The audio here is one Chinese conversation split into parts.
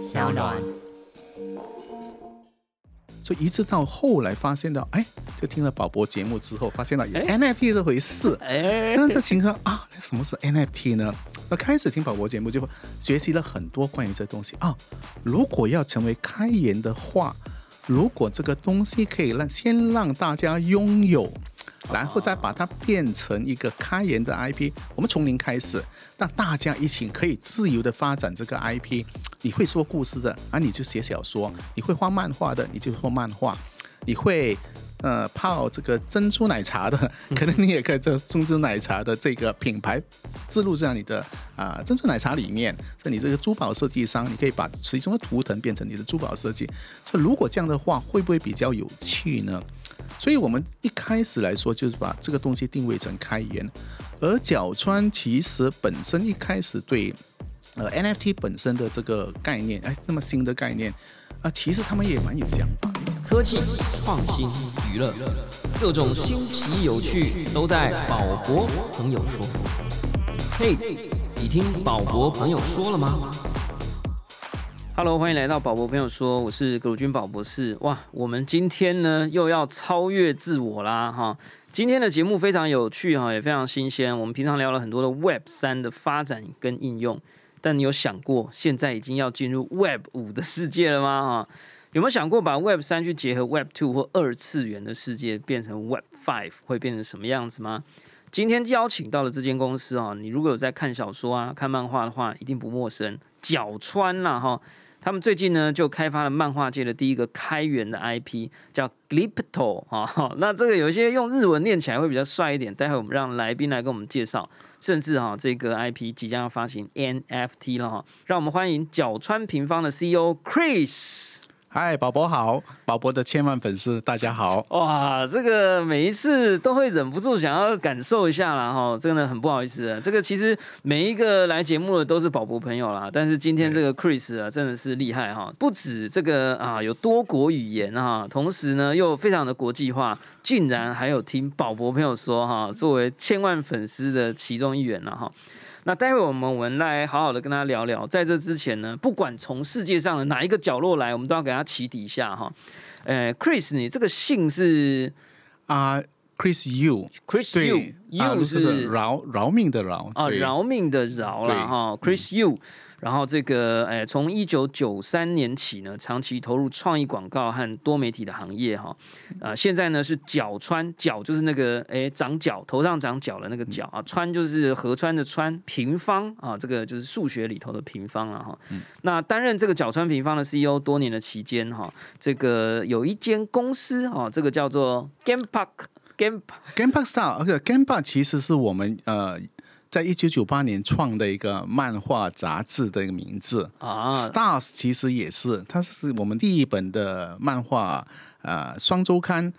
小暖。所以一直到后来发现到，哎，就听了宝博节目之后，发现了有 NFT 这回事。哎，那这情况啊，什么是 NFT 呢？那开始听宝博节目，就学习了很多关于这东西啊。如果要成为开源的话，如果这个东西可以让先让大家拥有。然后再把它变成一个开源的 IP，我们从零开始，让大家一起可以自由的发展这个 IP。你会说故事的，啊，你就写小说；你会画漫画的，你就画漫画；你会呃泡这个珍珠奶茶的，可能你也可以做珍珠奶茶的这个品牌植入在你的啊珍珠奶茶里面。在你这个珠宝设计商，你可以把其中的图腾变成你的珠宝设计。所以如果这样的话，会不会比较有趣呢？所以，我们一开始来说，就是把这个东西定位成开源。而角川其实本身一开始对呃 NFT 本身的这个概念，哎，这么新的概念啊，其实他们也蛮有想法。科技创新、娱乐，各种新奇有趣都在宝博朋友说。嘿，你听宝博朋友说了吗？Hello，欢迎来到宝博朋友说，我是葛鲁军宝博士。哇，我们今天呢又要超越自我啦哈！今天的节目非常有趣哈，也非常新鲜。我们平常聊了很多的 Web 三的发展跟应用，但你有想过现在已经要进入 Web 五的世界了吗？哈，有没有想过把 Web 三去结合 Web two 或二次元的世界，变成 Web five 会变成什么样子吗？今天邀请到了这间公司啊，你如果有在看小说啊、看漫画的话，一定不陌生。角川啦哈。他们最近呢，就开发了漫画界的第一个开源的 IP，叫 Glipto 啊。那这个有一些用日文念起来会比较帅一点。待会我们让来宾来跟我们介绍，甚至哈，这个 IP 即将要发行 NFT 了哈。让我们欢迎角川平方的 CEO Chris。嗨，宝宝好，宝宝的千万粉丝大家好。哇，这个每一次都会忍不住想要感受一下啦，哈，真的很不好意思。这个其实每一个来节目的都是宝博朋友啦，但是今天这个 Chris 啊，真的是厉害哈，不止这个啊有多国语言哈，同时呢又非常的国际化，竟然还有听宝博朋友说哈，作为千万粉丝的其中一员了哈。那待会我们我们来好好的跟他聊聊，在这之前呢，不管从世界上的哪一个角落来，我们都要给他起底下哈。呃，Chris，你这个姓是？啊，Chris You，Chris You，You 是饶饶命的饶啊，饶命的饶了哈，Chris You。然后这个，哎，从一九九三年起呢，长期投入创意广告和多媒体的行业哈，啊，现在呢是角川角就是那个哎长角头上长角的那个角啊，川就是河川的川，平方啊，这个就是数学里头的平方了哈。那担任这个角川平方的 CEO 多年的期间哈，这个有一间公司哈，这个叫做 Game Park Game Game Park Star，而且 Game Park 其实是我们呃。在一九九八年创的一个漫画杂志的一个名字啊，Stars 其实也是，它是我们第一本的漫画呃双周刊。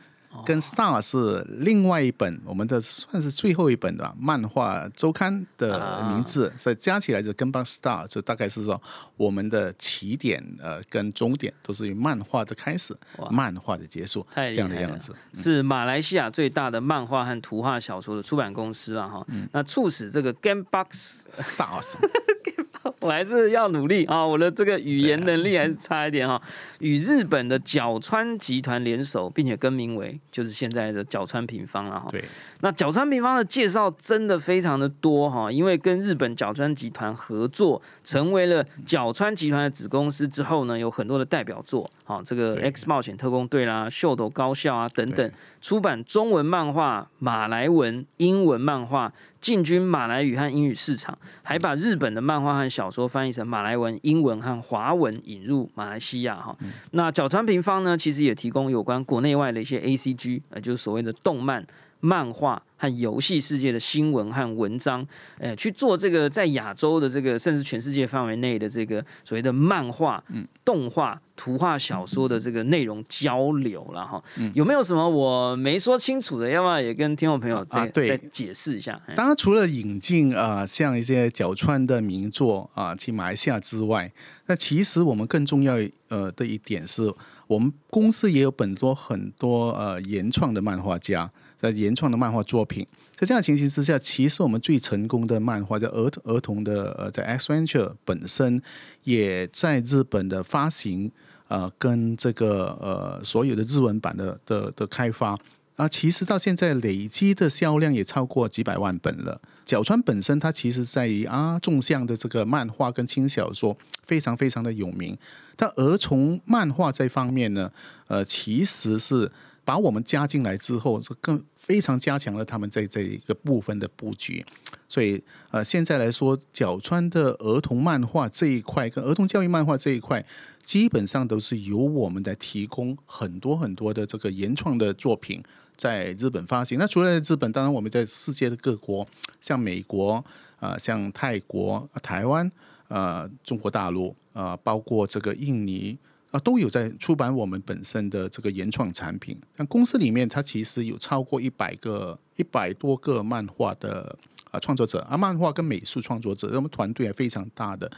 跟 Star 是另外一本，我们的算是最后一本的漫画周刊的名字，所以加起来就跟帮 Star，就大概是说我们的起点呃跟终点都是以漫画的开始，漫画的结束这样的样子。是马来西亚最大的漫画和图画小说的出版公司啊哈，那促使这个 Gamebox Stars。我还是要努力啊！我的这个语言能力还是差一点哈。与日本的角川集团联手，并且更名为就是现在的角川平方了哈。对，那角川平方的介绍真的非常的多哈，因为跟日本角川集团合作，成为了角川集团的子公司之后呢，有很多的代表作，好，这个 X 冒险特工队啦、秀斗高校啊等等，出版中文漫画、马来文、英文漫画。进军马来语和英语市场，还把日本的漫画和小说翻译成马来文、英文和华文引入马来西亚哈。那角川平方呢，其实也提供有关国内外的一些 A C G，呃，就是所谓的动漫。漫画和游戏世界的新闻和文章，诶，去做这个在亚洲的这个，甚至全世界范围内的这个所谓的漫画、动画、图画小说的这个内容交流了哈。有没有什么我没说清楚的？要不要也跟听众朋友再再解释一下？当然，除了引进啊，像一些角川的名作啊，去马来西亚之外，那其实我们更重要呃的一点是，我们公司也有本多很多呃原创的漫画家。在原创的漫画作品。在这样的情形之下，其实我们最成功的漫画，在儿儿童的呃，在 X Venture 本身也在日本的发行，呃，跟这个呃所有的日文版的的的开发。啊，其实到现在累积的销量也超过几百万本了。角川本身，它其实在于啊，纵向的这个漫画跟轻小说非常非常的有名。但儿童漫画这方面呢，呃，其实是把我们加进来之后，是更非常加强了他们在这一个部分的布局。所以，呃，现在来说，角川的儿童漫画这一块跟儿童教育漫画这一块，基本上都是由我们在提供很多很多的这个原创的作品。在日本发行，那除了日本，当然我们在世界的各国，像美国啊，像泰国、台湾啊，中国大陆啊，包括这个印尼啊，都有在出版我们本身的这个原创产品。像公司里面，它其实有超过一百个、一百多个漫画的啊创作者啊，漫画跟美术创作者，我们团队也非常大的。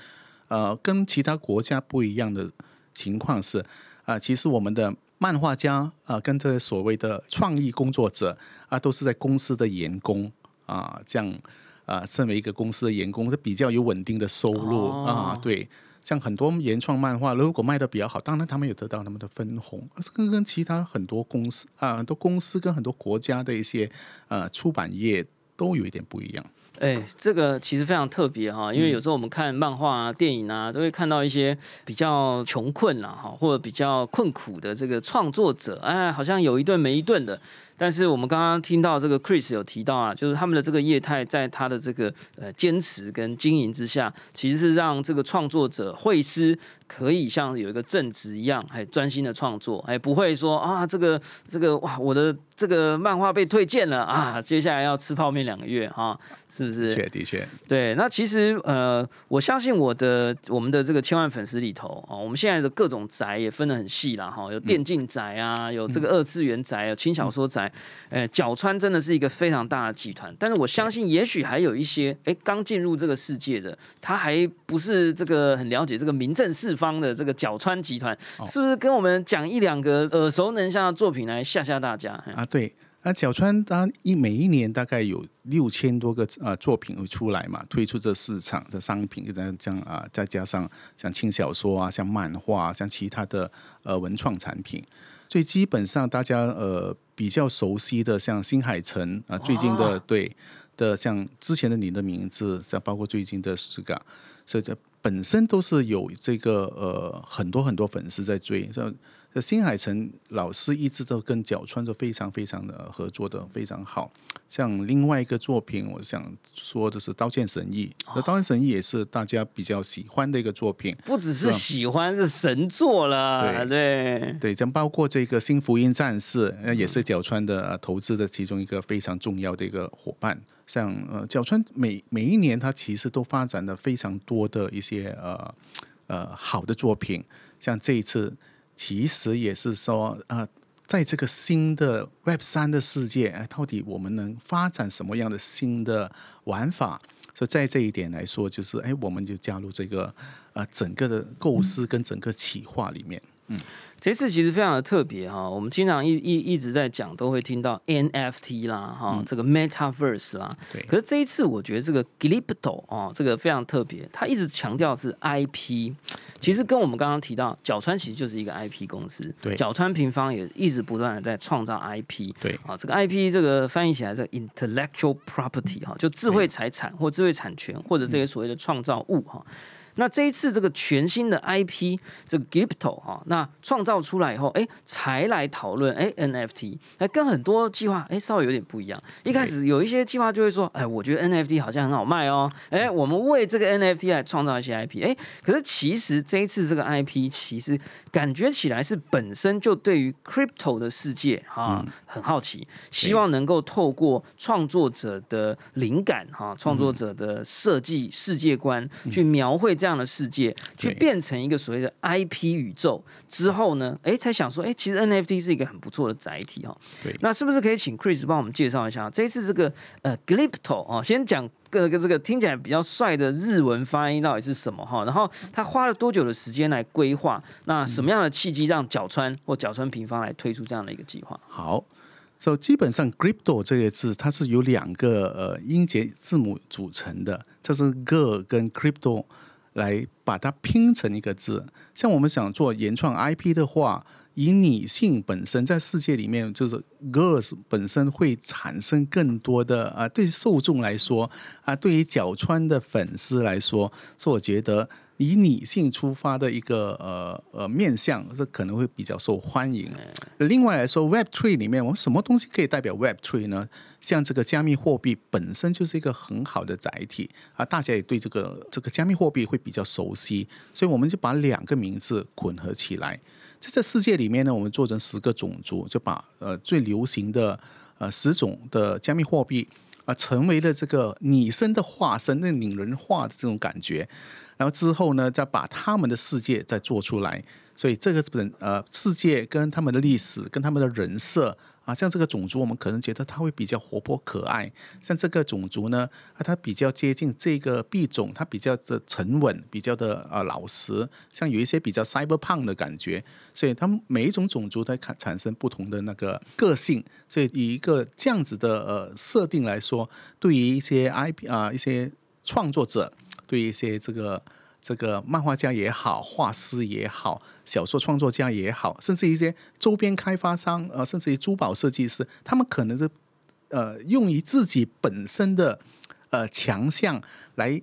呃，跟其他国家不一样的情况是啊，其实我们的。漫画家啊，跟这所谓的创意工作者啊，都是在公司的员工啊，这样啊，身为一个公司的员工，是比较有稳定的收入啊。对，像很多原创漫画，如果卖的比较好，当然他们有得到他们的分红，跟跟其他很多公司啊，很多公司跟很多国家的一些呃出版业都有一点不一样。哎，这个其实非常特别哈，因为有时候我们看漫画啊、电影啊，都会看到一些比较穷困啊，哈，或者比较困苦的这个创作者，哎，好像有一顿没一顿的。但是我们刚刚听到这个 Chris 有提到啊，就是他们的这个业态，在他的这个呃坚持跟经营之下，其实是让这个创作者会师可以像有一个正职一样，还专心的创作，哎，不会说啊，这个这个哇，我的这个漫画被推荐了啊，接下来要吃泡面两个月啊。是不是？的确，的确。对，那其实呃，我相信我的我们的这个千万粉丝里头啊，我们现在的各种宅也分得很细了哈，有电竞宅啊，有这个二次元宅，有轻小说宅。呃，角川真的是一个非常大的集团，但是我相信，也许还有一些哎刚进入这个世界的，他还不是这个很了解这个名正四方的这个角川集团，是不是？跟我们讲一两个耳熟能详的作品来吓吓大家啊？对。那角川当一每一年大概有六千多个啊作品会出来嘛，推出这市场的商品，这样这样啊，再加上像轻小说啊，像漫画，像其他的呃文创产品，所以基本上大家呃比较熟悉的，像新海诚啊，最近的对的，像之前的你的名字，像包括最近的十个，所以本身都是有这个呃很多很多粉丝在追，像。新海诚老师一直都跟角川都非常非常的合作的非常好，像另外一个作品，我想说的是《刀剑神域》，那《刀剑神域》也是大家比较喜欢的一个作品，不只是喜欢，是神作了。对对，像包括这个《新福音战士》，那也是角川的投资的其中一个非常重要的一个伙伴。像呃，角川每每一年他其实都发展了非常多的一些呃呃好的作品，像这一次。其实也是说，呃，在这个新的 Web 三的世界，到底我们能发展什么样的新的玩法？所以在这一点来说，就是哎，我们就加入这个呃整个的构思跟整个企划里面，嗯。这次其实非常的特别哈，我们经常一一一直在讲，都会听到 NFT 啦，哈，这个 Metaverse 啦。对。可是这一次，我觉得这个 g l i p t o 哦，这个非常特别，他一直强调是 IP。其实跟我们刚刚提到，角川其实就是一个 IP 公司。对。角川平方也一直不断的在创造 IP。对。啊，这个 IP 这个翻译起来是 Intellectual Property 哈，就智慧财产或智慧产权或者这些所谓的创造物哈。那这一次这个全新的 IP 这个 Gipto 哈，那创造出来以后，哎，才来讨论哎 NFT，哎，跟很多计划哎稍微有点不一样。一开始有一些计划就会说，哎，我觉得 NFT 好像很好卖哦，哎，我们为这个 NFT 来创造一些 IP，哎，可是其实这一次这个 IP 其实感觉起来是本身就对于 Crypto 的世界哈很好奇，希望能够透过创作者的灵感哈，创作者的设计世界观去描绘。这样的世界去变成一个所谓的 IP 宇宙之后呢，哎，才想说，哎，其实 NFT 是一个很不错的载体哈。对，那是不是可以请 Chris 帮我们介绍一下这一次这个呃 Glypto 啊？先讲个个这个听起来比较帅的日文发音到底是什么哈？然后他花了多久的时间来规划？那什么样的契机让角川或角川平方来推出这样的一个计划？好。所以基本上 crypto 这个字它是由两个呃音节字母组成的，这是 g 跟 crypto 来把它拼成一个字。像我们想做原创 IP 的话，以女性本身在世界里面，就是 girls 本身会产生更多的啊，对受众来说啊，对于角川的粉丝来说，所以我觉得以女性出发的一个呃呃面向，这可能会比较受欢迎。另外来说，Web Three 里面，我们什么东西可以代表 Web Three 呢？像这个加密货币本身就是一个很好的载体啊，大家也对这个这个加密货币会比较熟悉，所以我们就把两个名字混合起来。在这世界里面呢，我们做成十个种族，就把呃最流行的呃十种的加密货币啊，成为了这个拟声的化身，那拟人化的这种感觉。然后之后呢，再把他们的世界再做出来。所以这个本呃世界跟他们的历史跟他们的人设。啊，像这个种族，我们可能觉得它会比较活泼可爱；像这个种族呢，啊，它比较接近这个币种，它比较的沉稳，比较的啊老实，像有一些比较 Cyber 胖的感觉。所以，他们每一种种族它产产生不同的那个个性。所以，以一个这样子的呃设定来说，对于一些 IP 啊一些创作者，对于一些这个。这个漫画家也好，画师也好，小说创作家也好，甚至一些周边开发商，呃，甚至于珠宝设计师，他们可能是呃，用于自己本身的呃强项来。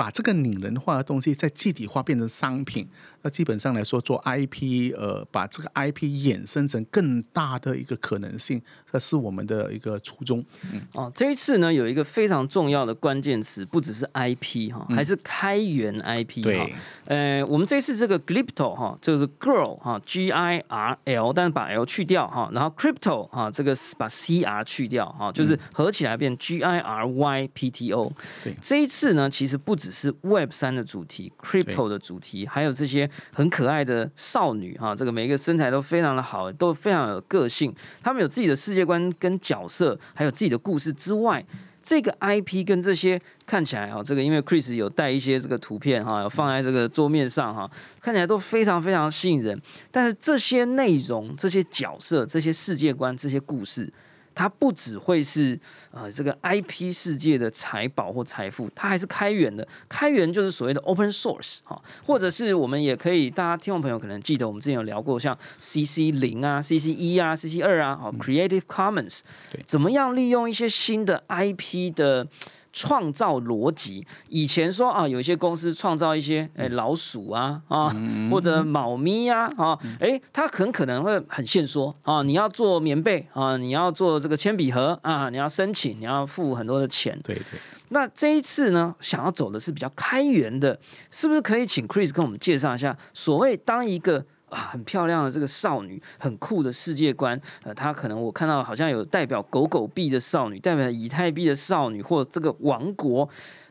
把这个拟人化的东西再具体化变成商品，那基本上来说做 IP，呃，把这个 IP 衍生成更大的一个可能性，这是我们的一个初衷。嗯，哦，这一次呢有一个非常重要的关键词，不只是 IP 哈，还是开源 IP 哈。呃，我们这次这个 Glypto 哈，就是 Girl 哈，G I R L，但是把 L 去掉哈，然后 Crypto 哈，这个把 C R 去掉哈，就是合起来变 G I R Y P T O。对，这一次呢，其实不止。是 Web 三的主题，Crypto 的主题，还有这些很可爱的少女哈，这个每一个身材都非常的好，都非常有个性。他们有自己的世界观跟角色，还有自己的故事之外，这个 IP 跟这些看起来哈，这个因为 Chris 有带一些这个图片哈，放在这个桌面上哈，看起来都非常非常吸引人。但是这些内容、这些角色、这些世界观、这些故事。它不只会是呃这个 IP 世界的财宝或财富，它还是开源的。开源就是所谓的 open source 哈，或者是我们也可以，大家听众朋友可能记得，我们之前有聊过像 CC 零啊、CC 一啊、CC 二啊，哦 Creative Commons，怎么样利用一些新的 IP 的。创造逻辑，以前说啊，有一些公司创造一些诶老鼠啊啊，或者猫咪呀啊，诶，它很可能会很现说啊，你要做棉被啊，你要做这个铅笔盒啊，你要申请，你要付很多的钱。对对。那这一次呢，想要走的是比较开源的，是不是可以请 Chris 跟我们介绍一下，所谓当一个。啊，很漂亮的这个少女，很酷的世界观。呃，她可能我看到好像有代表狗狗币的少女，代表以太币的少女，或者这个王国，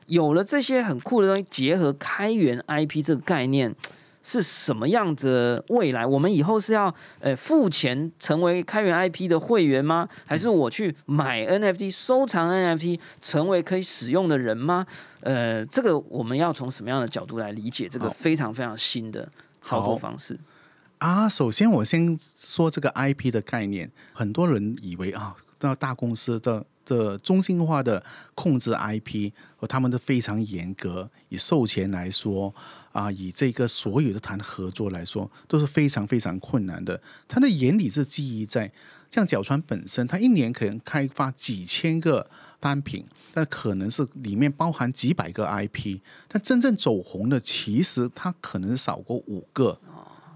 有了这些很酷的东西，结合开源 IP 这个概念，是什么样子？未来我们以后是要呃付钱成为开源 IP 的会员吗？还是我去买 NFT 收藏 NFT 成为可以使用的人吗？呃，这个我们要从什么样的角度来理解这个非常非常新的操作方式？啊，首先我先说这个 IP 的概念，很多人以为啊，到大公司的的中心化的控制 IP 和他们都非常严格，以授权来说啊，以这个所有的谈合作来说，都是非常非常困难的。它的原理是基于在像角川本身，它一年可能开发几千个单品，但可能是里面包含几百个 IP，但真正走红的其实它可能少过五个。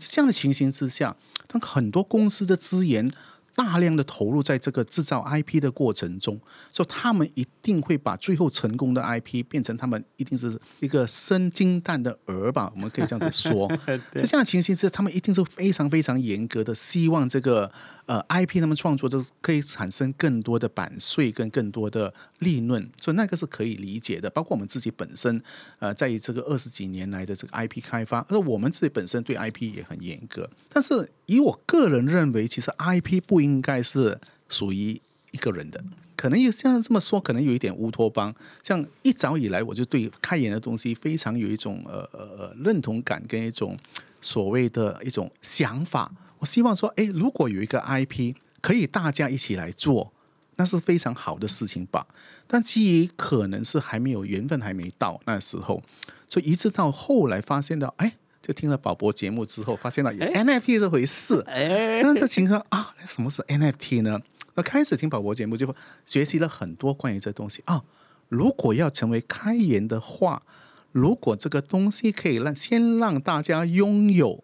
这样的情形之下，当很多公司的资源。大量的投入在这个制造 IP 的过程中，所以他们一定会把最后成功的 IP 变成他们一定是一个生金蛋的鹅吧？我们可以这样子说。在这样的情形之下，他们一定是非常非常严格的，希望这个呃 IP 他们创作就是可以产生更多的版税跟更多的利润，所以那个是可以理解的。包括我们自己本身呃，在于这个二十几年来的这个 IP 开发，而我们自己本身对 IP 也很严格。但是以我个人认为，其实 IP 不。应该是属于一个人的，可能有像这么说，可能有一点乌托邦。像一早以来，我就对开源的东西非常有一种呃呃认同感，跟一种所谓的一种想法。我希望说，哎，如果有一个 IP 可以大家一起来做，那是非常好的事情吧。但基于可能是还没有缘分，还没到那时候，所以一直到后来发现到，哎，就听了宝博节目之后，发现到有 NFT 这回事。哎，那这情况啊，什么是 NFT 呢？那开始听宝博节目就学习了很多关于这东西啊。如果要成为开源的话，如果这个东西可以让先让大家拥有，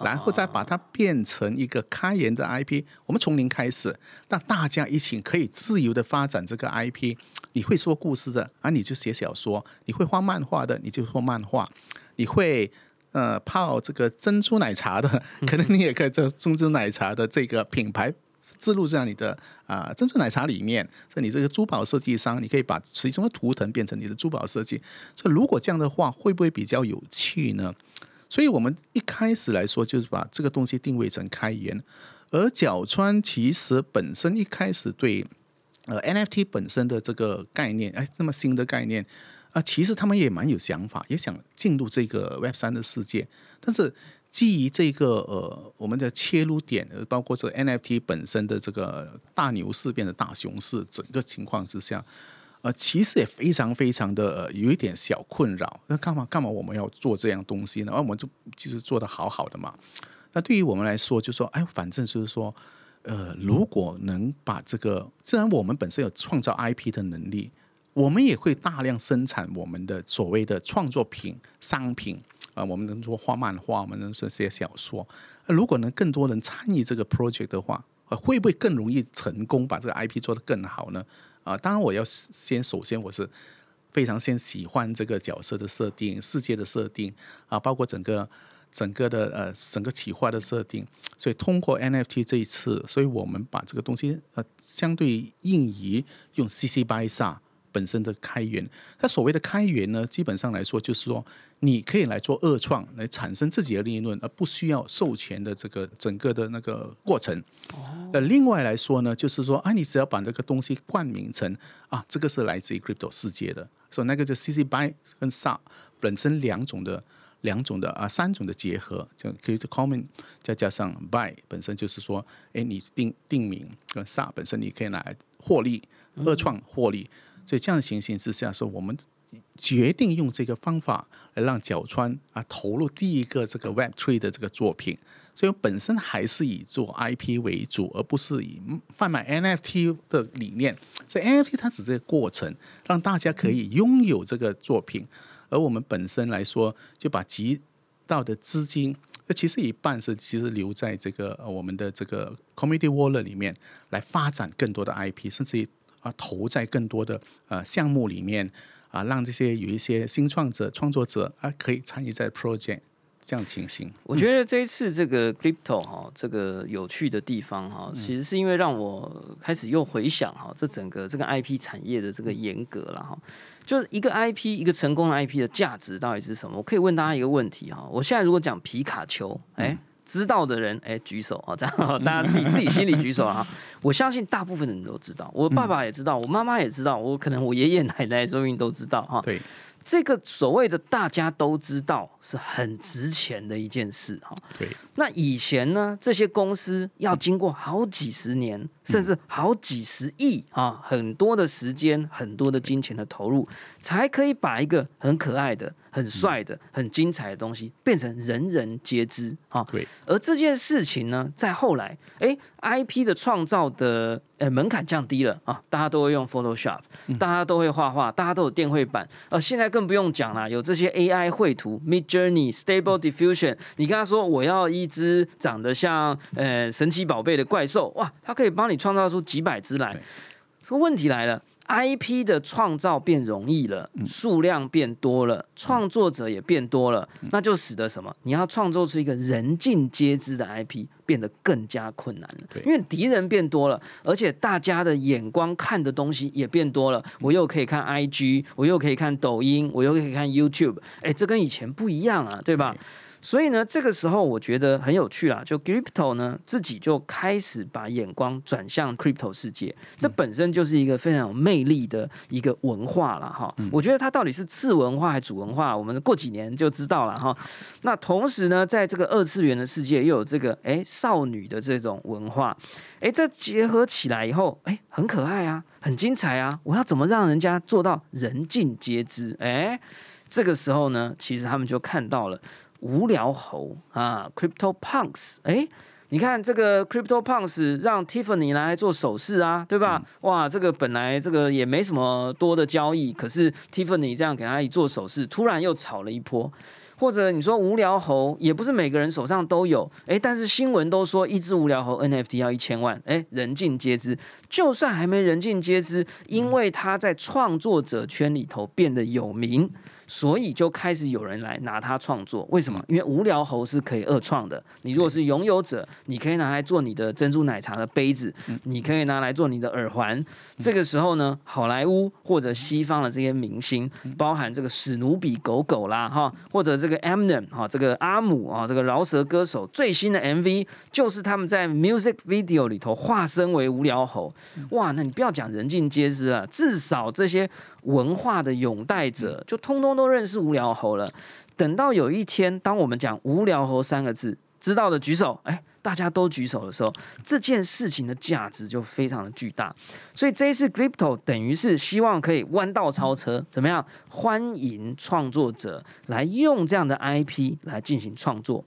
然后再把它变成一个开源的 IP，我们从零开始，让大家一起可以自由的发展这个 IP。你会说故事的啊，你就写小说；你会画漫画的，你就画漫画；你会呃泡这个珍珠奶茶的，可能你也可以做珍珠奶茶的这个品牌。植入在你的啊珍珠奶茶里面，在你这个珠宝设计商，你可以把其中的图腾变成你的珠宝设计。所以如果这样的话，会不会比较有趣呢？所以我们一开始来说，就是把这个东西定位成开源。而角川其实本身一开始对呃 NFT 本身的这个概念，哎，这么新的概念啊，其实他们也蛮有想法，也想进入这个 Web 三的世界，但是。基于这个呃，我们的切入点，包括这 NFT 本身的这个大牛市变成大熊市，整个情况之下，呃，其实也非常非常的有一点小困扰。那干嘛干嘛我们要做这样东西呢？而我们就其实做的好好的嘛。那对于我们来说，就说哎，反正就是说，呃，如果能把这个，既然我们本身有创造 IP 的能力，我们也会大量生产我们的所谓的创作品商品。啊，我们能做画漫画，我们能写小说。如果能更多人参与这个 project 的话，会不会更容易成功，把这个 IP 做得更好呢？啊，当然我要先，首先我是非常先喜欢这个角色的设定、世界的设定啊，包括整个整个的呃整个企划的设定。所以通过 NFT 这一次，所以我们把这个东西呃相对应于用 CC BY 萨本身的开源。它所谓的开源呢，基本上来说就是说。你可以来做二创，来产生自己的利润，而不需要授权的这个整个的那个过程。那另外来说呢，就是说啊，你只要把这个东西冠名成啊，这个是来自于 crypto 世界的，所以那个就 CC BY 跟 SA 本身两种的两种的啊三种的结合，就 crypto common 再加上 BY 本身就是说，哎，你定定名跟 SA 本身你可以拿来获利二创获利，所以这样的情形之下，说我们。决定用这个方法来让角川啊投入第一个这个 Web Three 的这个作品，所以本身还是以做 IP 为主，而不是以贩卖 NFT 的理念。所以 NFT 它只是个过程，让大家可以拥有这个作品，而我们本身来说，就把集到的资金，那其实一半是其实留在这个我们的这个 Community Wallet 里面，来发展更多的 IP，甚至于啊投在更多的呃项目里面。啊，让这些有一些新创者、创作者啊，可以参与在 project 这样情形。我觉得这一次这个 crypto 哈，这个有趣的地方哈，其实是因为让我开始又回想哈，这整个这个 IP 产业的这个严格了哈，就是一个 IP 一个成功的 IP 的价值到底是什么？我可以问大家一个问题哈，我现在如果讲皮卡丘，哎。知道的人，哎，举手啊！这样，大家自己自己心里举手啊！我相信大部分的人都知道，我爸爸也知道，我妈妈也知道，我可能我爷爷奶奶说不定都知道哈。对。这个所谓的大家都知道是很值钱的一件事哈。对。那以前呢，这些公司要经过好几十年，甚至好几十亿啊，很多的时间、很多的金钱的投入，才可以把一个很可爱的。很帅的、很精彩的东西变成人人皆知啊！对，而这件事情呢，在后来，哎，IP 的创造的呃门槛降低了啊，大家都会用 Photoshop，大家都会画画，大家都有电绘板，呃，现在更不用讲了，有这些 AI 绘图，Mid Journey、Stable Diffusion，你跟他说我要一只长得像呃神奇宝贝的怪兽，哇，它可以帮你创造出几百只来。说问题来了。IP 的创造变容易了，数量变多了，创作者也变多了，那就使得什么？你要创作出一个人尽皆知的 IP，变得更加困难了。因为敌人变多了，而且大家的眼光看的东西也变多了。我又可以看 IG，我又可以看抖音，我又可以看 YouTube。哎，这跟以前不一样啊，对吧？所以呢，这个时候我觉得很有趣啦，就 Crypto 呢自己就开始把眼光转向 Crypto 世界，这本身就是一个非常有魅力的一个文化了哈。我觉得它到底是次文化还是主文化，我们过几年就知道了哈。那同时呢，在这个二次元的世界又有这个哎少女的这种文化，哎，这结合起来以后，哎，很可爱啊，很精彩啊。我要怎么让人家做到人尽皆知？哎，这个时候呢，其实他们就看到了。无聊猴啊，Crypto Punks，哎，你看这个 Crypto Punks 让 Tiffany 拿来做首饰啊，对吧？哇，这个本来这个也没什么多的交易，可是 Tiffany 这样给他一做首饰，突然又炒了一波。或者你说无聊猴，也不是每个人手上都有，哎，但是新闻都说一只无聊猴 NFT 要一千万，哎，人尽皆知。就算还没人尽皆知，因为他在创作者圈里头变得有名。所以就开始有人来拿它创作，为什么？因为无聊猴是可以二创的。你如果是拥有者，你可以拿来做你的珍珠奶茶的杯子，你可以拿来做你的耳环。这个时候呢，好莱坞或者西方的这些明星，包含这个史努比狗狗啦，哈，或者这个 Eminem 哈，这个阿姆啊，这个饶舌歌手最新的 MV 就是他们在 music video 里头化身为无聊猴。哇，那你不要讲人尽皆知啊，至少这些。文化的拥戴者就通通都认识无聊猴了。等到有一天，当我们讲“无聊猴”三个字，知道的举手，哎，大家都举手的时候，这件事情的价值就非常的巨大。所以这一次 Crypto 等于是希望可以弯道超车，怎么样？欢迎创作者来用这样的 IP 来进行创作。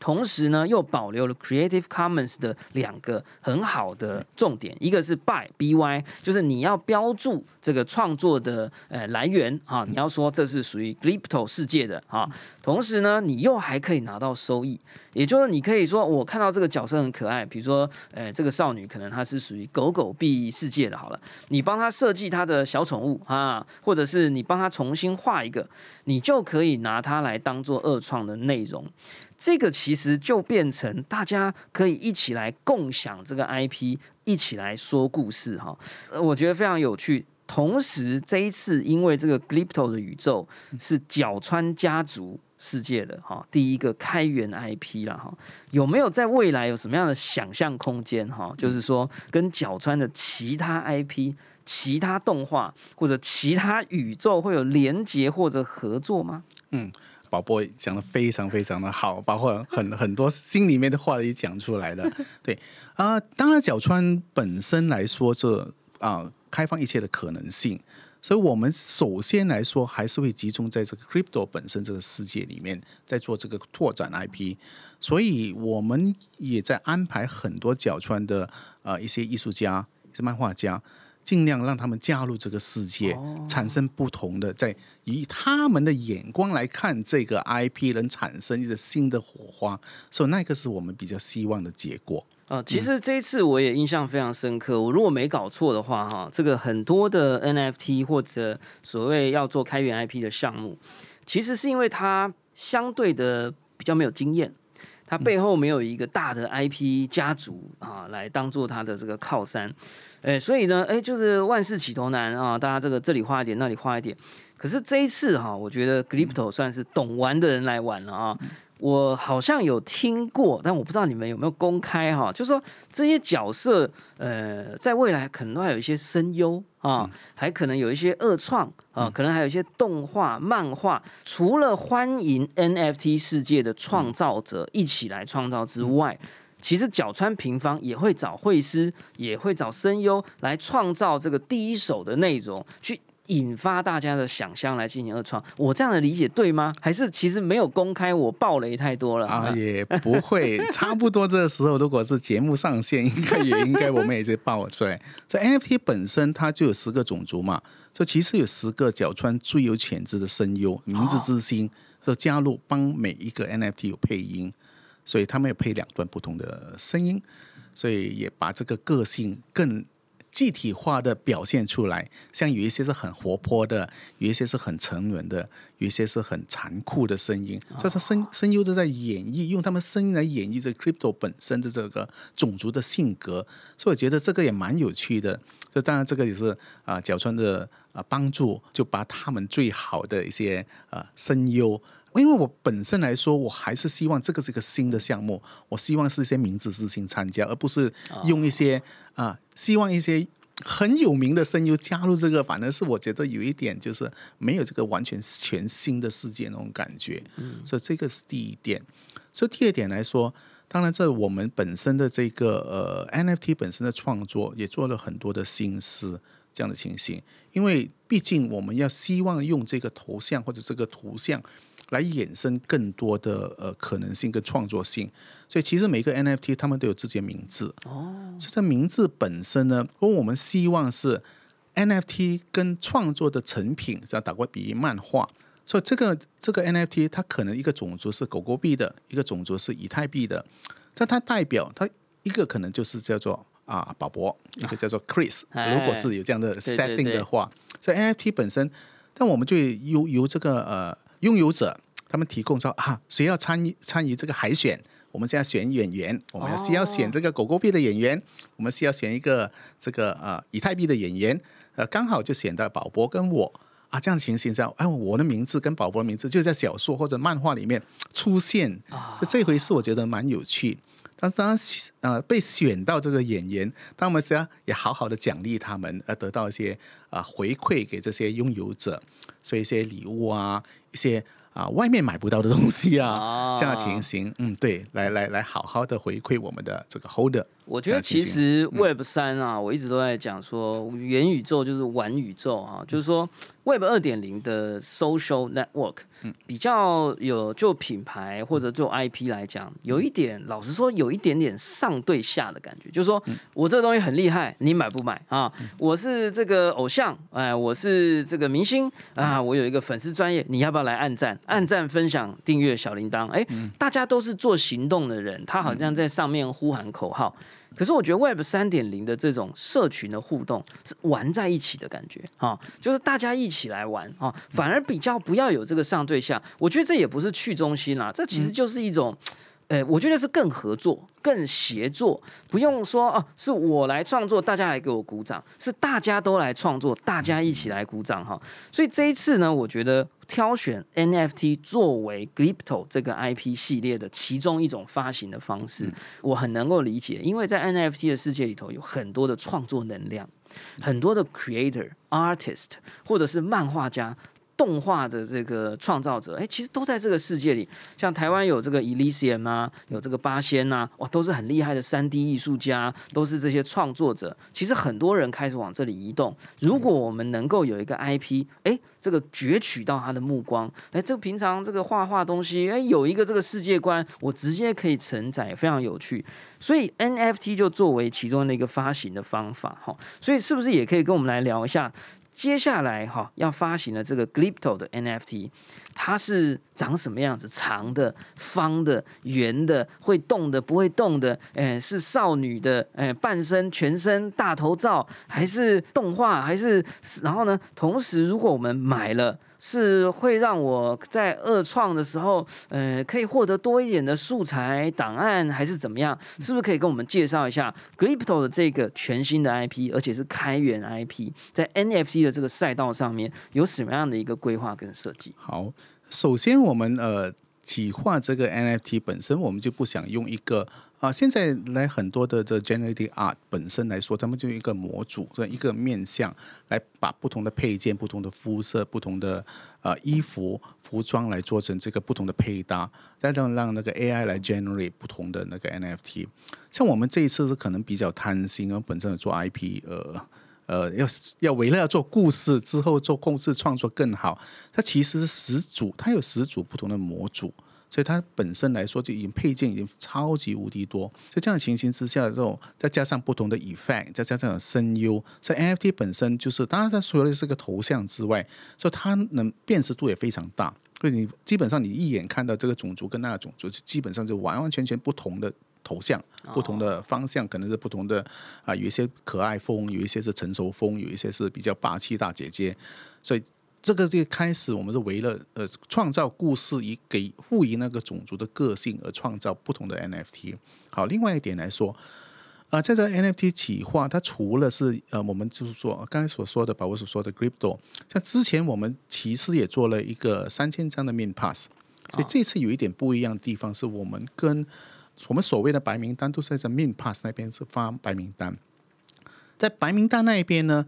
同时呢，又保留了 Creative Commons 的两个很好的重点，一个是 by by，就是你要标注这个创作的呃来源啊，你要说这是属于 Crypto 世界的啊。同时呢，你又还可以拿到收益，也就是你可以说我看到这个角色很可爱，比如说呃这个少女可能她是属于狗狗币世界的，好了，你帮她设计她的小宠物啊，或者是你帮她重新画一个，你就可以拿它来当做二创的内容。这个其实就变成大家可以一起来共享这个 IP，一起来说故事哈。呃，我觉得非常有趣。同时，这一次因为这个 Glypto 的宇宙是角川家族世界的哈第一个开源 IP 了哈，有没有在未来有什么样的想象空间哈？就是说跟角川的其他 IP、其他动画或者其他宇宙会有连结或者合作吗？嗯。宝宝讲的非常非常的好，包括很很多心里面的话也讲出来了。对啊，当然角川本身来说，这啊开放一切的可能性，所以我们首先来说还是会集中在这个 crypto 本身这个世界里面，在做这个拓展 IP，所以我们也在安排很多角川的呃一些艺术家、一些漫画家。尽量让他们加入这个世界，产生不同的，在以他们的眼光来看这个 IP，能产生一个新的火花，所以那个是我们比较希望的结果。啊，其实这一次我也印象非常深刻。我如果没搞错的话，哈，这个很多的 NFT 或者所谓要做开源 IP 的项目，其实是因为它相对的比较没有经验。它背后没有一个大的 IP 家族啊，来当做它的这个靠山，哎，所以呢，哎，就是万事起头难啊，大家这个这里花一点，那里花一点。可是这一次哈，我觉得 Glypto 算是懂玩的人来玩了啊。我好像有听过，但我不知道你们有没有公开哈，就是说这些角色，呃，在未来可能都还有一些声优啊，还可能有一些二创啊，可能还有一些动画、漫画。除了欢迎 NFT 世界的创造者一起来创造之外，其实角川平方也会找绘师，也会找声优来创造这个第一手的内容去。引发大家的想象来进行二创，我这样的理解对吗？还是其实没有公开，我爆雷太多了啊？也不会，差不多这个时候，如果是节目上线，应该也应该我们也在爆出来。这 NFT 本身它就有十个种族嘛，这其实有十个角川最有潜质的声优，名字之星，说加入帮每一个 NFT 有配音，所以他们也配两段不同的声音，所以也把这个个性更。具体化的表现出来，像有一些是很活泼的，有一些是很沉稳的，有一些是很残酷的声音。所以，他声声优都在演绎，用他们声音来演绎这 crypto 本身的这个种族的性格。所以，我觉得这个也蛮有趣的。这当然，这个也是啊，角川的啊帮助，就把他们最好的一些啊声优因为我本身来说，我还是希望这个是一个新的项目，我希望是一些名字之星参加，而不是用一些啊、希望一些很有名的声优加入这个，反而是我觉得有一点就是没有这个完全全新的世界那种感觉，所以这个是第一点。所以第二点来说，当然在我们本身的这个呃 NFT 本身的创作也做了很多的心思。这样的情形，因为毕竟我们要希望用这个头像或者这个图像来衍生更多的呃可能性跟创作性，所以其实每个 NFT 他们都有自己的名字。哦。这个名字本身呢，如果我们希望是 NFT 跟创作的成品，像打过比喻漫画，所以这个这个 NFT 它可能一个种族是狗狗币的，一个种族是以太币的，但它代表它一个可能就是叫做。啊，宝博一个叫做 Chris，哎。如果是有这样的 setting 的话，在 NFT 本身，但我们就由由这个呃拥有者他们提供说啊，谁要参与参与这个海选，我们现在选演员，我们是要选这个狗狗币的演员，我们是要选一个这个呃以太币的演员，呃，刚好就选到宝博跟我。啊，这样的情形下，哎，我的名字跟宝博的名字就在小说或者漫画里面出现，啊这回事，我觉得蛮有趣。当然，呃，被选到这个演员，他们是要也好好的奖励他们，而得到一些啊、回馈给这些拥有者，所以一些礼物啊，一些啊、外面买不到的东西啊，啊这样的情形，嗯，对，来来来，好好的回馈我们的这个 holder。我觉得其实 Web 三啊，我一直都在讲说，元宇宙就是玩宇宙啊，就是说 Web 二点零的 social network，比较有就品牌或者做 IP 来讲，有一点老实说，有一点点上对下的感觉，就是说我这个东西很厉害，你买不买啊？我是这个偶像，哎，我是这个明星啊，我有一个粉丝专业，你要不要来按赞、按赞、分享、订阅小铃铛？哎，大家都是做行动的人，他好像在上面呼喊口号。可是我觉得 Web 三点零的这种社群的互动是玩在一起的感觉啊，就是大家一起来玩啊，反而比较不要有这个上对下。我觉得这也不是去中心啦，这其实就是一种。呃，我觉得是更合作、更协作，不用说哦、是我来创作，大家来给我鼓掌，是大家都来创作，大家一起来鼓掌哈。所以这一次呢，我觉得挑选 NFT 作为 Glypto 这个 IP 系列的其中一种发行的方式，我很能够理解，因为在 NFT 的世界里头有很多的创作能量，很多的 creator、artist 或者是漫画家。动画的这个创造者，哎，其实都在这个世界里。像台湾有这个 Elysium 啊，有这个八仙呐、哇，都是很厉害的三 D 艺术家，都是这些创作者。其实很多人开始往这里移动。如果我们能够有一个 IP，哎，这个攫取到他的目光，哎，这个平常这个画画东西，哎，有一个这个世界观，我直接可以承载，非常有趣。所以 NFT 就作为其中的一个发行的方法，哈。所以是不是也可以跟我们来聊一下？接下来哈要发行的这个 Glypto 的 NFT，它是长什么样子？长的、方的、圆的、会动的、不会动的？哎，是少女的？哎，半身、全身大头照，还是动画？还是然后呢？同时，如果我们买了。是会让我在二创的时候，呃，可以获得多一点的素材档案，还是怎么样？是不是可以跟我们介绍一下 Glypto 的这个全新的 IP，而且是开源 IP，在 NFT 的这个赛道上面有什么样的一个规划跟设计？好，首先我们呃企划这个 NFT 本身，我们就不想用一个啊、现在来很多的这 generative art 本身来说，他们就一个模组这一个面向来把不同的配件、不同的肤色、不同的呃衣服、服装来做成这个不同的配搭，再让让那个 AI 来 generate 不同的那个 NFT。像我们这一次是可能比较贪心，因为本身做 IP，呃。呃，要要为了要做故事之后做故事创作更好，它其实是十组，它有十组不同的模组，所以它本身来说就已经配件已经超级无敌多。在这样的情形之下，这种再加上不同的 effect，再加上声优，所以 NFT 本身就是，当然它除了是个头像之外，所以它能辨识度也非常大。所以你基本上你一眼看到这个种族跟那个种族，基本上就完完全全不同的头像，不同的方向，可能是不同的啊、有一些可爱风，有一些是成熟风，有一些是比较霸气大姐姐，所以。这个就开始，我们是为了呃创造故事，以给赋予那个种族的个性而创造不同的 NFT。好，另外一点来说，啊，在这个 NFT 企划，它除了是呃，我们就是说刚才所说的，把我所说的 Crypto，像之前我们其实也做了一个三千张的 Min Pass，所以这次有一点不一样的地方，是我们跟我们所谓的白名单都是在 Min Pass 那边是发白名单，在白名单那一边呢，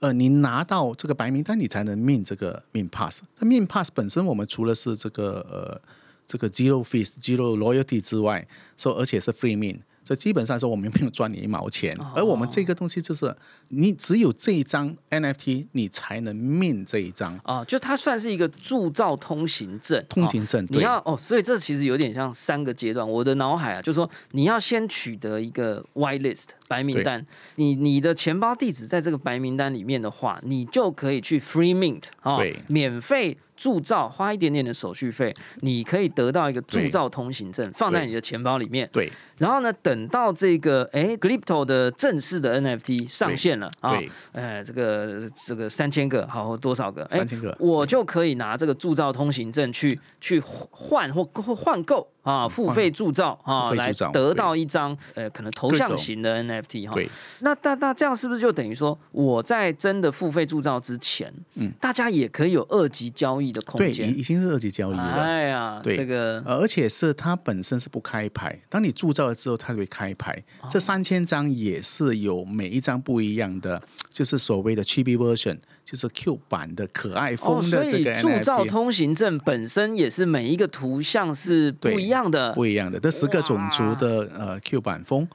呃，你拿到这个白名单，你才能 Min 这个 Min Pass。那 Min Pass 本身，我们除了是这个呃这个 Zero Fees、Zero Loyalty 之外，说而且是 Free Min。所以基本上说，我们没有赚你一毛钱，而我们这个东西就是，你只有这一张 NFT，你才能 min 这一张啊，就它算是一个铸造通行证，通行证。你要哦，所以这其实有点像三个阶段。我的脑海啊，就是说你要先取得一个 white list 白名单，你你的钱包地址在这个白名单里面的话，你就可以去 free mint 啊、哦，免费。铸造花一点点的手续费，你可以得到一个铸造通行证，放在你的钱包里面。对。然后呢，等到这个哎，Crypto 的正式的 NFT 上线了啊，呃，这个这个三千个，好多少个？三千个，我就可以拿这个铸造通行证去去换或或换购啊，付费铸造啊，来得到一张呃可能头像型的 NFT 哈。那那那这样是不是就等于说我在真的付费铸造之前，嗯，大家也可以有二级交易的空间？对，已经是二级交易了。哎呀，对这个，而且是它本身是不开牌，当你铸造了之后，它会开牌。这三千张也是有每一张不一样的，就是所谓的 Chibi version，就是 Q 版的可爱风的这个、哦。所以铸造通行证本身也是每一个图像是不一样的，不一样的。这十个种族的呃 Q 版风，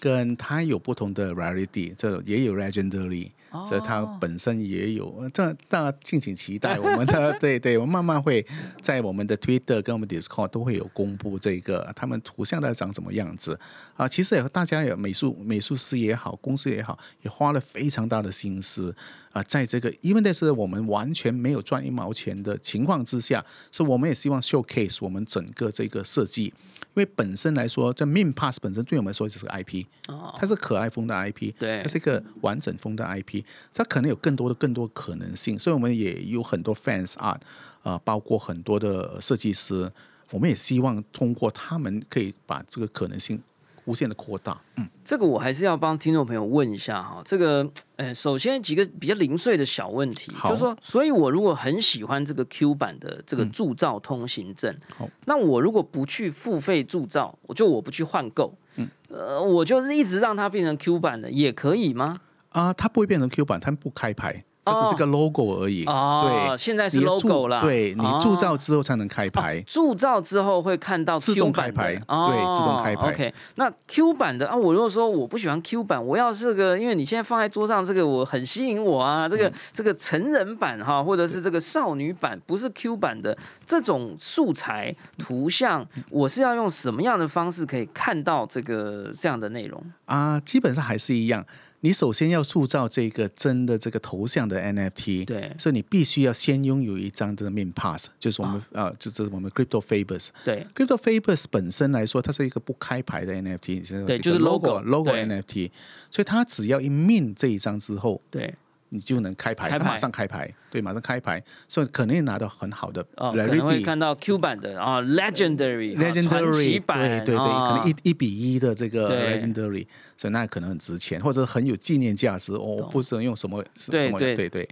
跟它有不同的 rarity，这也有 legendary。所以它本身也有，这大家敬请期待 我们的，对对，我们慢慢会在我们的 Twitter 跟我们 Discord 都会有公布这个他们图像在长什么样子啊。其实也大家也美术美术师也好，公司也好，也花了非常大的心思啊，在这个因为那是我们完全没有赚一毛钱的情况之下，所以我们也希望 showcase 我们整个这个设计。因为本身来说，这 Min Pass 本身对我们来说就是个 IP，哦它是可爱风的 IP，对，它是一个完整风的 IP，它可能有更多的更多可能性，所以我们也有很多 fans art 啊、呃，包括很多的设计师，我们也希望通过他们可以把这个可能性无限的扩大。嗯，这个我还是要帮听众朋友问一下哈，这个呃，首先几个比较零碎的小问题，就是说，所以我如果很喜欢这个 Q 版的这个铸造通行证，好，那我如果不去付费铸造，我就我不去换购，嗯，呃，我就是一直让它变成 Q 版的，也可以吗？啊、它不会变成 Q 版，它不开牌。它只是个 logo 而已。哦，对，现在是 logo 了。对你铸造之后才能开牌。铸造之后会看到自动开牌，对，自动开牌。OK，那 Q 版的啊，我如果说我不喜欢 Q 版，我要是个，因为你现在放在桌上这个我很吸引我啊，这个这个成人版哈，或者是这个少女版，不是 Q 版的这种素材图像，我是要用什么样的方式可以看到这个这样的内容啊？基本上还是一样。你首先要塑造这个真的这个头像的 NFT，对，所以你必须要先拥有一张这个 Min Pass，就是我们啊、呃，就是我们 Crypto Fabers。对，Crypto Fabers 本身来说，它是一个不开牌的 NFT，对，就是 logo logo NFT，所以它只要一 Min 这一张之后，对。你就能开牌，开牌。马上开牌，对，马上开牌，所以可能拿到很好的哦，可能会看到 Q 版的啊，Legendary 传奇 Legendary 版，对对对，啊可能一一比一的这个对。Legendary，所以那可能很值钱，或者很有纪念价值。哦，不知道用什么什么对对对。对。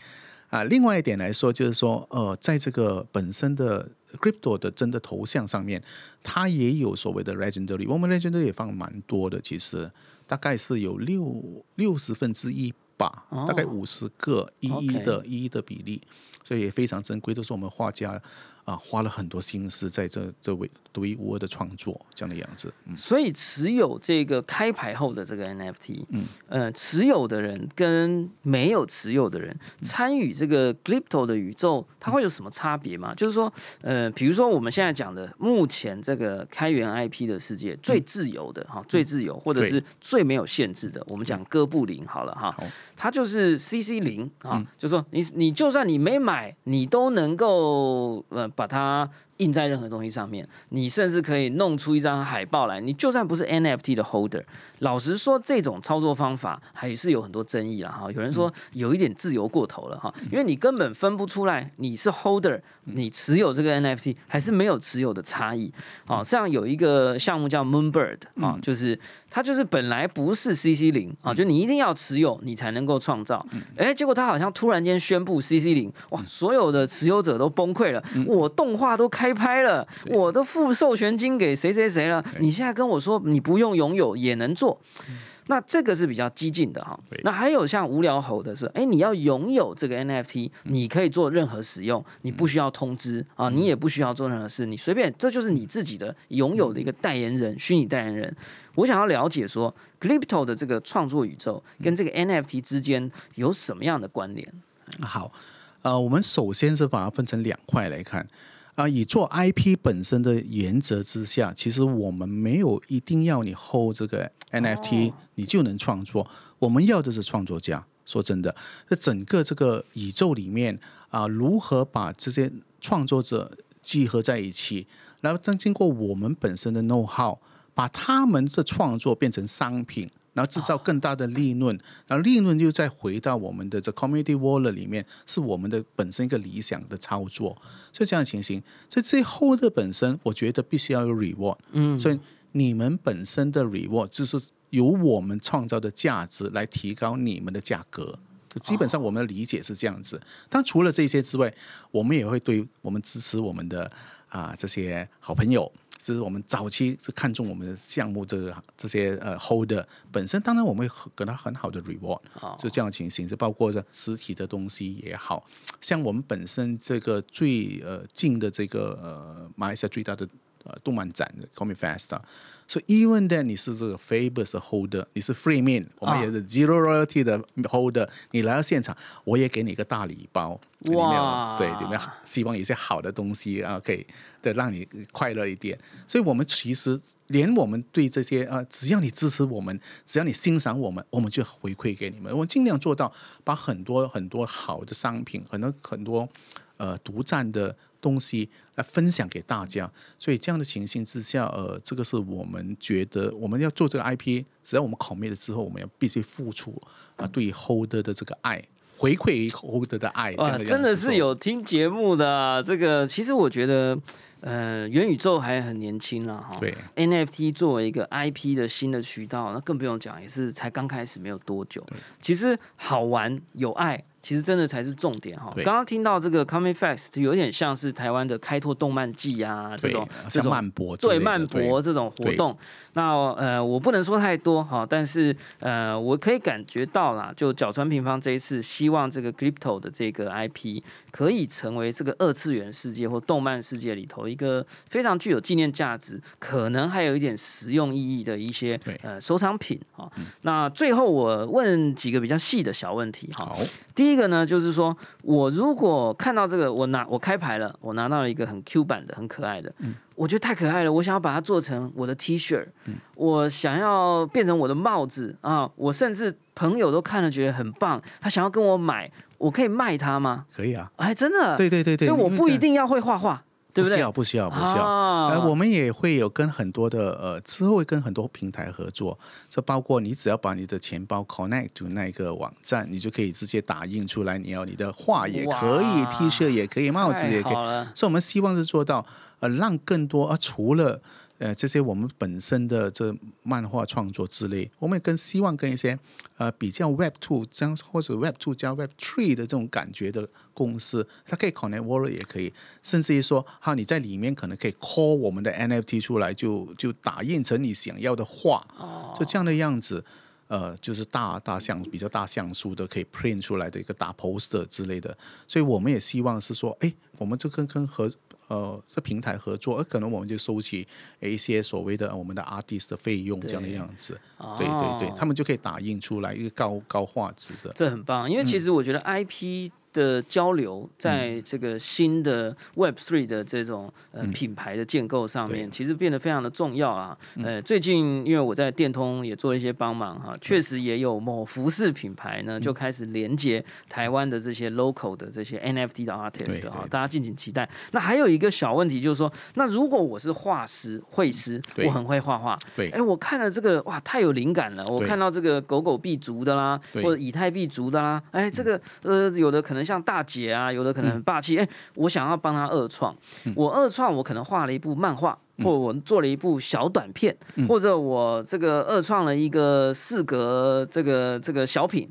啊。另外一点来说，就是说呃，在这个本身的 Crypto 的真的头像上面，它也有所谓的 Legendary，我们 Legendary 也放蛮多的，其实大概是有六六十分之一。大概五十个一一的一一的比例，所以也非常珍贵，都是我们画家啊花了很多心思在这这位独一无二的创作这样的样子。嗯，所以持有这个开牌后的这个 NFT，嗯，呃，持有的人跟没有持有的人参与这个 Glypto 的宇宙，它会有什么差别吗？就是说，呃，比如说我们现在讲的，目前这个开源 IP 的世界最自由的哈，最自由或者是最没有限制的，我们讲哥布林好了哈。好，它就是 CC 零啊，就是说你你就算你没买，你都能够呃把它。印在任何东西上面，你甚至可以弄出一张海报来。你就算不是 NFT 的 holder，老实说，这种操作方法还是有很多争议了哈。有人说有一点自由过头了哈，因为你根本分不出来你是 holder，你持有这个 NFT 还是没有持有的差异。哦，像有一个项目叫 Moonbird 啊，就是它就是本来不是 CC 零啊，就你一定要持有你才能够创造。哎，结果它好像突然间宣布 CC 零，哇，所有的持有者都崩溃了，我动画都开。开拍了，我都付授权金给谁谁谁了，你现在跟我说你不用拥有也能做。那这个是比较激进的哈。那还有像无聊猴的是，哎，你要拥有这个 NFT，你可以做任何使用，你不需要通知啊，你也不需要做任何事，你随便，这就是你自己的拥有的一个代言人，虚拟代言人。我想要了解说，Crypto 的这个创作宇宙跟这个 NFT 之间有什么样的关联？好，呃，我们首先是把它分成两块来看。啊，以做 IP 本身的原则之下，其实我们没有一定要你 hold 这个 NFT，你就能创作。我们要的是创作家。说真的，在整个这个宇宙里面啊，如何把这些创作者集合在一起，然后再经过我们本身的 know how，把他们的创作变成商品。然后制造更大的利润，然后利润又再回到我们的这 community wallet 里面，是我们的本身一个理想的操作。所以这样的情形，所以最后的本身，我觉得必须要有 reward。嗯，所以你们本身的 reward 就是由我们创造的价值来提高你们的价格。基本上我们的理解是这样子。但除了这些之外，我们也会对我们支持我们的啊这些好朋友。是我们早期是看中我们的项目，这个这些呃 holder 本身，当然我们会给他很好的 reward，就这样的情形，就包括这实体的东西也好像我们本身这个最呃近的这个呃马来西亚最大的呃动漫展的 Comic Fest。所以，even then 你是这个 Fabers holder，你是 Free Man，我们也是 Zero Royalty 的 holder，你来到现场，我也给你一个大礼包，哇，对，里面希望有些好的东西啊，可以再让你快乐一点。所以我们其实连我们对这些啊，只要你支持我们，只要你欣赏我们，我们就回馈给你们，我们尽量做到把很多很多好的商品，很多很多呃独占的。东西来分享给大家，所以这样的情形之下，呃，这个是我们觉得我们要做这个 IP，只要我们考灭了之后，我们要必须付出啊，对 Holder 的这个爱，回馈 Holder 的爱。哇，真的是有听节目的这个，其实我觉得，呃，元宇宙还很年轻了哈。对，NFT 作为一个 IP 的新的渠道，那更不用讲，也是才刚开始没有多久。其实好玩有爱。其实真的才是重点哈。刚刚听到这个 Coming Fast 有点像是台湾的开拓动漫季啊，这种这种漫博对漫博这种活动。那呃，我不能说太多哈，但是呃，我可以感觉到啦，就角川平方这一次希望这个 Crypto 的这个 IP 可以成为这个二次元世界或动漫世界里头一个非常具有纪念价值，可能还有一点实用意义的一些呃收藏品哈。那最后我问几个比较细的小问题哈。第一个呢，就是说我如果看到这个，我拿我开牌了，我拿到了一个很 Q 版的、很可爱的，我觉得太可爱了，我想要把它做成我的 T 恤，我想要变成我的帽子啊，我甚至朋友都看了觉得很棒，他想要跟我买，我可以卖它吗？可以啊，哎，真的，对对对对，所以我不一定要会画画。对不对？不需要，不需要，不需要。呃，我们也会有跟很多的呃，之后会跟很多平台合作，这包括你只要把你的钱包 connect to 那个网站，你就可以直接打印出来。你要你的画也可以，T 恤也可以，帽子也可以。所以，我们希望是做到呃，让更多啊，除了。呃，这些我们本身的这漫画创作之类，我们也更希望跟一些呃比较 Web Two 这样或者 Web Two 加 Web Three 的这种感觉的公司，它可以 Connect Wallet 也可以，甚至于说，哈，你在里面可能可以 Call 我们的 NFT 出来，就就打印成你想要的画，就这样的样子，呃，就是大大像比较大像素的可以 Print 出来的一个大 Poster 之类的，所以我们也希望是说，哎，我们这跟跟合。呃，这平台合作，而可能我们就收起一些所谓的我们的 artist 的费用这样的样子，对。对对，他们就可以打印出来一个高高画质的，这很棒，因为其实我觉得 IP。的交流，在这个新的 Web Three 的这种呃品牌的建构上面，其实变得非常的重要啊。呃，最近因为我在电通也做一些帮忙哈，确实也有某服饰品牌呢就开始连接台湾的这些 local 的这些 NFT 的 artist 啊，大家敬请期待。那还有一个小问题就是说，那如果我是画师、绘师，我很会画画，对，哎，我看了这个哇，太有灵感了。我看到这个狗狗币族的啦，或者以太币族的啦，哎，这个呃，有的可能。像大姐啊，有的可能很霸气。哎，我想要帮他二创，我二创，我可能画了一部漫画，或我做了一部小短片，或者我这个二创了一个四格这个这个小品。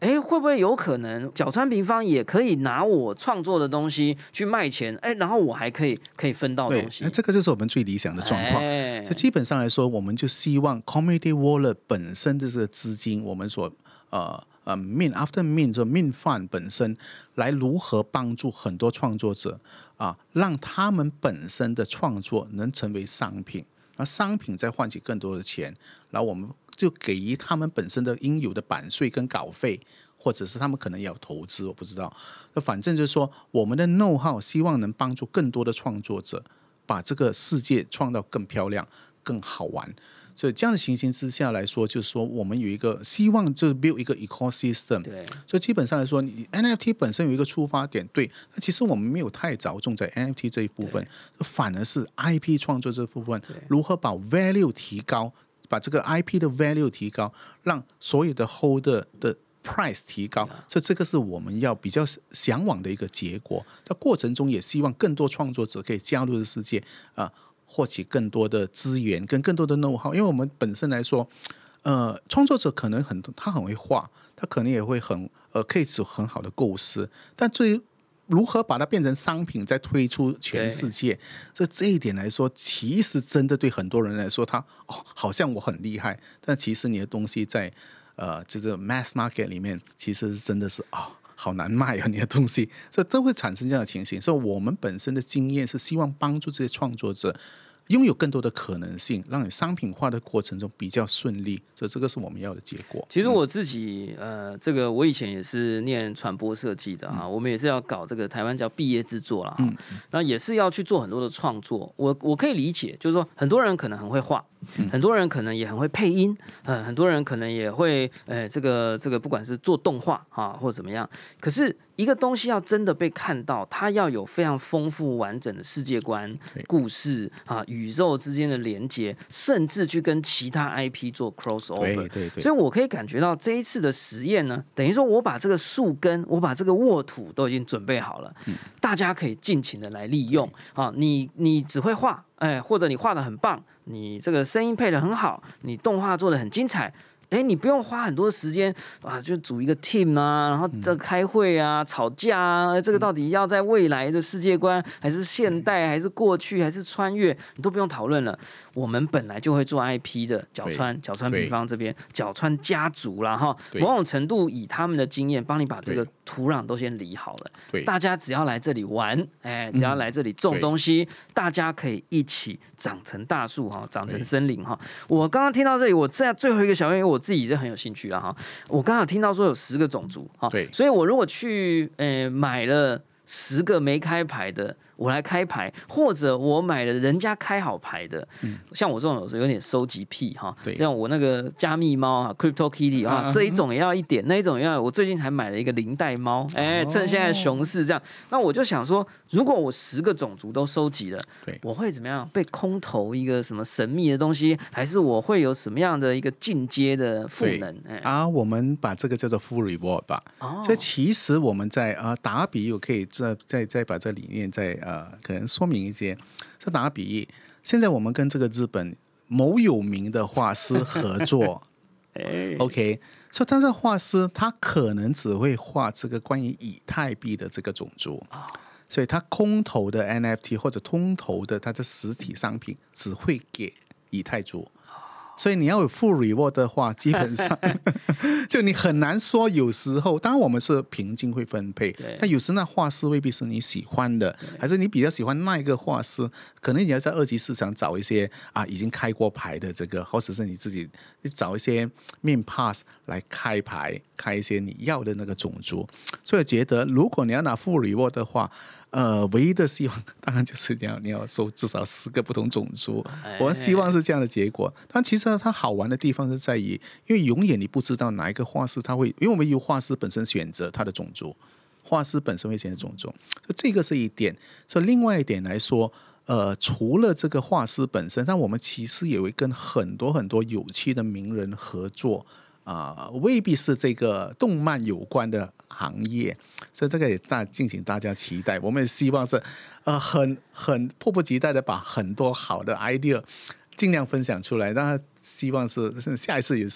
哎，会不会有可能角川平方也可以拿我创作的东西去卖钱？哎，然后我还可以可以分到东，西那。这个就是我们最理想的状况。哎就基本上来说，我们就希望 Comedy Wallet 本身的这个资金，我们所呃呃，mean after min 就 min fun 本身来如何帮助很多创作者啊，让他们本身的创作能成为商品，而商品再换取更多的钱，然后我们就给予他们本身的应有的版税跟稿费。或者是他们可能要投资，我不知道。那反正就是说，我们的 know how 希望能帮助更多的创作者把这个世界创造更漂亮、更好玩。所以这样的情形之下来说，就是说我们有一个希望，就是 build 一个 ecosystem。对，所以基本上来说，你 NFT 本身有一个出发点，对。那其实我们没有太着重在 NFT 这一部分，反而是 IP 创作这部分如何把 value 提高，把这个 IP 的 value 提高，让所有的 holder 的 price 提高，这这个是我们要比较向往的一个结果。在过程中，也希望更多创作者可以加入这世界啊、获取更多的资源跟更多的 know how。因为我们本身来说，呃，创作者可能很多，他很会画，他可能也会很呃，可以有很好的构思，但至于如何把它变成商品，再推出全世界，这这一点来说，其实真的对很多人来说，他哦，好像我很厉害，但其实你的东西在呃，就是 mass market 里面，其实是真的是哦。好难卖啊！你的东西，这都会产生这样的情形。所以，我们本身的经验是希望帮助这些创作者拥有更多的可能性，让你商品化的过程中比较顺利。所以，这个是我们要的结果。其实我自己呃，这个我以前也是念传播设计的哈，我们也是要搞这个台湾叫毕业制作啦，哈，那也是要去做很多的创作。我我可以理解，就是说很多人可能很会画，很多人可能也很会配音，呃，很多人可能也会呃，这个这个不管是做动画啊或者怎么样，可是一个东西要真的被看到，它要有非常丰富完整的世界观、故事啊、宇宙之间的连接，甚至去跟其他 IP 做 crossover。对对对，所以我可以感觉到这一次的实验呢，等于说我把这个树根，我把这个沃土都已经准备好了，大家可以尽情的来利用啊。你你只会画，哎，或者你画的很棒，你这个声音配的很好，你动画做的很精彩。哎，你不用花很多时间啊，就组一个 team 啊，然后这开会啊、吵架啊，这个到底要在未来的世界观，还是现代，还是过去，还是穿越，你都不用讨论了。我们本来就会做 IP 的角川，角川对平方这边，角川家族啦哈，某种程度以他们的经验，帮你把这个土壤都先理好了。对。大家只要来这里玩，哎，只要来这里种东西，大家可以一起长成大树哈，长成森林哈。我刚刚听到这里，我在最后一个小愿，因为我自己是很有兴趣了哈。我刚刚有听到说有十个种族哈，对所以我如果去呃买了十个没开牌的。我来开牌，或者我买了人家开好牌的，像我这种有时候有点收集癖哈，像我那个加密猫啊，Crypto Kitty 啊，啊这一种也要一点，那一种也要。我最近才买了一个零代猫，哎，趁现在熊市这样，那我就想说，如果我十个种族都收集了，对我会怎么样？被空投一个什么神秘的东西，还是我会有什么样的一个进阶的赋能？哎，啊，我们把这个叫做 full reward 吧。哦所以其实我们在呃打比喻，我可以再再再把这理念再呃可能说明一些。这打个比喻，现在我们跟这个日本某有名的画师合作 哎，，OK，所以但是画师他可能只会画这个关于以太币的这个种族。所以他空投的 NFT 或者通投的他的实体商品只会给以太族，所以你要有 full reward 的话，基本上 就你很难说。有时候，当然我们是平均会分配，但有时那画师未必是你喜欢的，还是你比较喜欢那一个画师，可能你要在二级市场找一些啊已经开过牌的这个，或者是你自己你找一些面 pass 来开牌，开一些你要的那个种族。所以我觉得，如果你要拿 full reward 的话，呃，唯一的希望当然就是你要你要收至少十个不同种族，我希望是这样的结果。但其实它好玩的地方是在于，因为永远你不知道哪一个画师他会，因为我们由画师本身选择他的种族，画师本身会选择种族，所以这个是一点。所以另外一点来说。呃，除了这个画师本身，但我们其实也会跟很多很多有趣的名人合作啊、未必是这个动漫有关的行业，所以这个也大敬请大家期待。我们也希望是呃很很迫不及待的把很多好的 idea 尽量分享出来，那希望是下一次有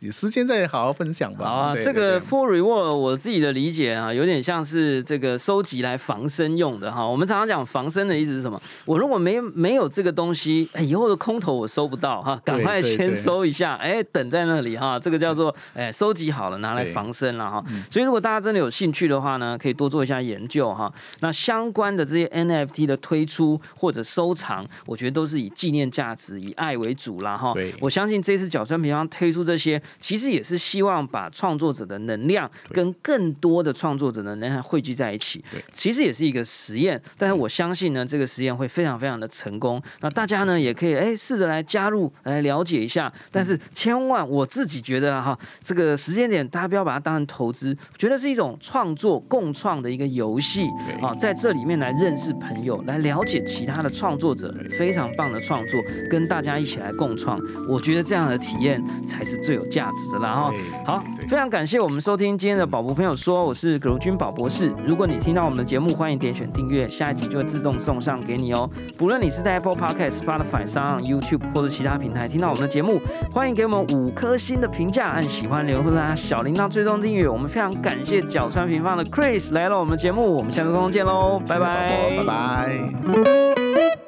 有时间再好好分享吧。好啊，对这个 full reward 我自己的理解啊，有点像是这个收集来防身用的哈。我们常常讲防身的意思是什么？我如果没没有这个东西，哎，以后的空投我收不到哈，赶快先收一下，哎，等在那里哈，这个叫做哎收集好了拿来防身了哈。所以如果大家真的有兴趣的话呢，可以多做一下研究哈。那相关的这些 NFT 的推出或者收藏，我觉得都是以纪念价值、以爱为主啦哈。我相信这次角川平方推出这些，其实也是希望把创作者的能量跟更多的创作者的能量汇聚在一起对。其实也是一个实验，但是我相信呢，这个实验会非常非常的成功。那大家呢也可以哎试着来加入来了解一下，但是千万我自己觉得啊哈，这个时间点大家不要把它当成投资，觉得是一种创作共创的一个游戏对。啊，在这里面来认识朋友，来了解其他的创作者，非常棒的创作，跟大家一起来共创，我觉得这样的体验才是最有价值的啦哈。对好，非常感谢我们收听今天的宝博朋友说，我是葛如君宝博士。如果你听到我们的节目，欢迎点选订阅，下一集就会自动送上给你哦。不论你是在 Apple Podcast、Spotify 上、YouTube 或者其他平台听到我们的节目，欢迎给我们五颗星的评价，按喜欢留言或者按小铃铛追踪订阅。我们非常感谢角川平方的 Chris 来了我们的节目，我们下次空中见喽，拜拜，拜拜。